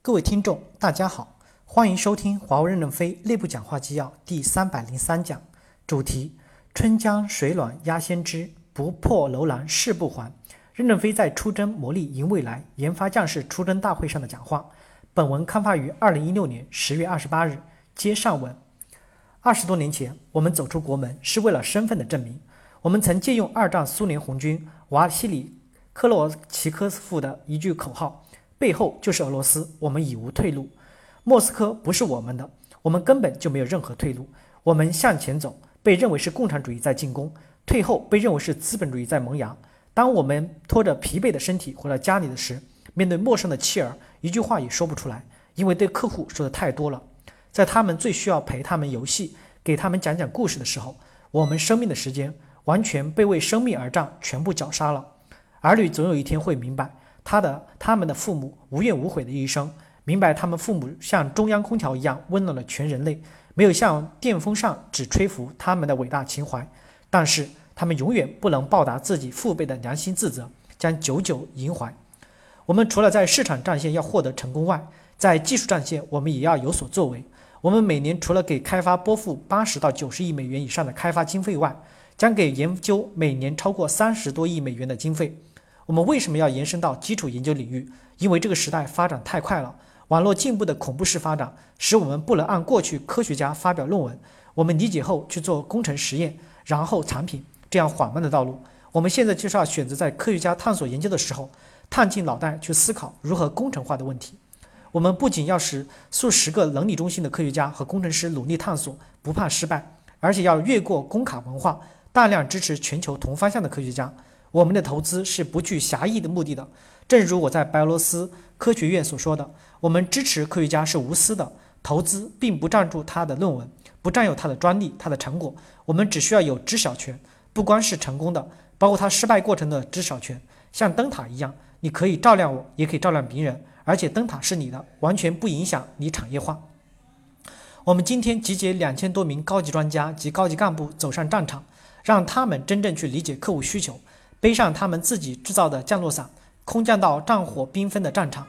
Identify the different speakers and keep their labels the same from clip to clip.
Speaker 1: 各位听众，大家好，欢迎收听华为任正非内部讲话纪要第三百零三讲，主题：春江水暖鸭先知，不破楼兰誓不还。任正非在出征磨砺赢未来研发将士出征大会上的讲话。本文刊发于二零一六年十月二十八日。接上文。二十多年前，我们走出国门是为了身份的证明。我们曾借用二战苏联红军瓦西里克洛奇科夫的一句口号。背后就是俄罗斯，我们已无退路。莫斯科不是我们的，我们根本就没有任何退路。我们向前走，被认为是共产主义在进攻；退后，被认为是资本主义在萌芽。当我们拖着疲惫的身体回到家里的时，面对陌生的妻儿，一句话也说不出来，因为对客户说的太多了。在他们最需要陪他们游戏、给他们讲讲故事的时候，我们生命的时间完全被为生命而战全部绞杀了。儿女总有一天会明白。他的他们的父母无怨无悔的一生，明白他们父母像中央空调一样温暖了全人类，没有像电风扇只吹拂他们的伟大情怀。但是他们永远不能报答自己父辈的良心自责，将久久萦怀。我们除了在市场战线要获得成功外，在技术战线我们也要有所作为。我们每年除了给开发拨付八十到九十亿美元以上的开发经费外，将给研究每年超过三十多亿美元的经费。我们为什么要延伸到基础研究领域？因为这个时代发展太快了，网络进步的恐怖式发展使我们不能按过去科学家发表论文，我们理解后去做工程实验，然后产品这样缓慢的道路。我们现在就是要选择在科学家探索研究的时候，探进脑袋去思考如何工程化的问题。我们不仅要使数十个能力中心的科学家和工程师努力探索，不怕失败，而且要越过工卡文化，大量支持全球同方向的科学家。我们的投资是不具狭义的目的的，正如我在白俄罗斯科学院所说的，我们支持科学家是无私的，投资并不占住他的论文，不占有他的专利、他的成果，我们只需要有知晓权，不光是成功的，包括他失败过程的知晓权，像灯塔一样，你可以照亮我，也可以照亮别人，而且灯塔是你的，完全不影响你产业化。我们今天集结两千多名高级专家及高级干部走上战场，让他们真正去理解客户需求。背上他们自己制造的降落伞，空降到战火缤纷的战场。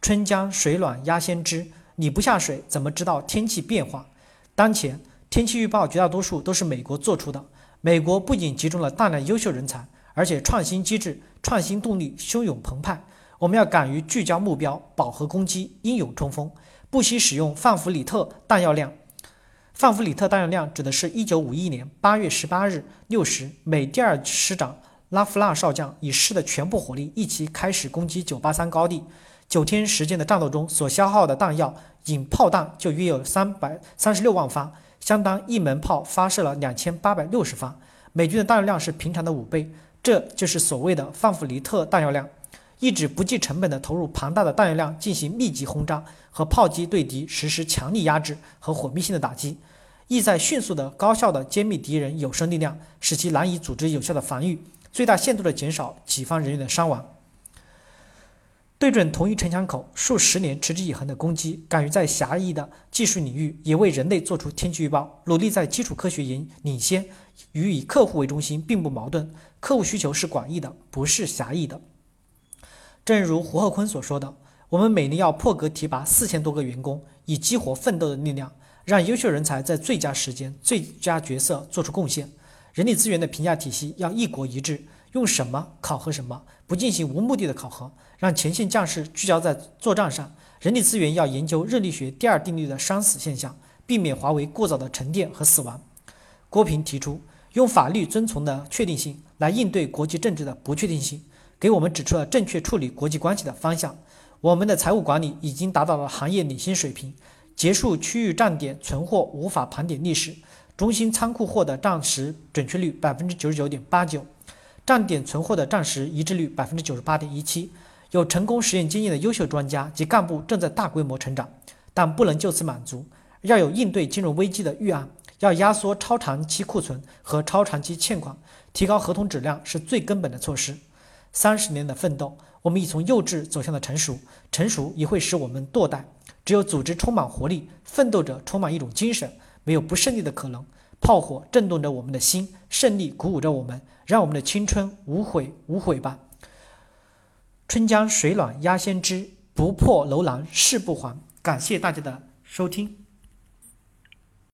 Speaker 1: 春江水暖鸭先知，你不下水怎么知道天气变化？当前天气预报绝大多数都是美国做出的。美国不仅集中了大量优秀人才，而且创新机制、创新动力汹涌澎湃。我们要敢于聚焦目标，饱和攻击，英勇冲锋，不惜使用范弗里特弹药量。范弗里特弹药量指的是一九五一年八月十八日六时，美第二师长。拉夫纳少将以师的全部火力一起开始攻击983高地。九天时间的战斗中所消耗的弹药，仅炮弹就约有三百三十六万发，相当一门炮发射了两千八百六十发。美军的弹药量是平常的五倍，这就是所谓的范弗里特弹药量。一直不计成本的投入庞大的弹药量进行密集轰炸，和炮击对敌实施强力压制和毁灭性的打击，意在迅速的、高效的歼灭敌人有生力量，使其难以组织有效的防御。最大限度地减少己方人员的伤亡。对准同一城墙口，数十年持之以恒的攻击，敢于在狭义的技术领域也为人类做出天气预报，努力在基础科学领领先，与以客户为中心并不矛盾。客户需求是广义的，不是狭义的。正如胡鹤坤所说的：“我们每年要破格提拔四千多个员工，以激活奋斗的力量，让优秀人才在最佳时间、最佳角色做出贡献。”人力资源的评价体系要一国一制，用什么考核什么，不进行无目的的考核，让前线将士聚焦在作战上。人力资源要研究热力学第二定律的伤死现象，避免华为过早的沉淀和死亡。郭平提出，用法律遵从的确定性来应对国际政治的不确定性，给我们指出了正确处理国际关系的方向。我们的财务管理已经达到了行业领先水平，结束区域站点存货无法盘点历史。中心仓库货的账实准确率百分之九十九点八九，站点存货的账实一致率百分之九十八点一七。有成功实验经验的优秀专家及干部正在大规模成长，但不能就此满足，要有应对金融危机的预案，要压缩超长期库存和超长期欠款，提高合同质量是最根本的措施。三十年的奋斗，我们已从幼稚走向了成熟，成熟也会使我们堕代。只有组织充满活力，奋斗者充满一种精神。没有不胜利的可能，炮火震动着我们的心，胜利鼓舞着我们，让我们的青春无悔无悔吧。春江水暖鸭先知，不破楼兰誓不还。感谢大家的收听。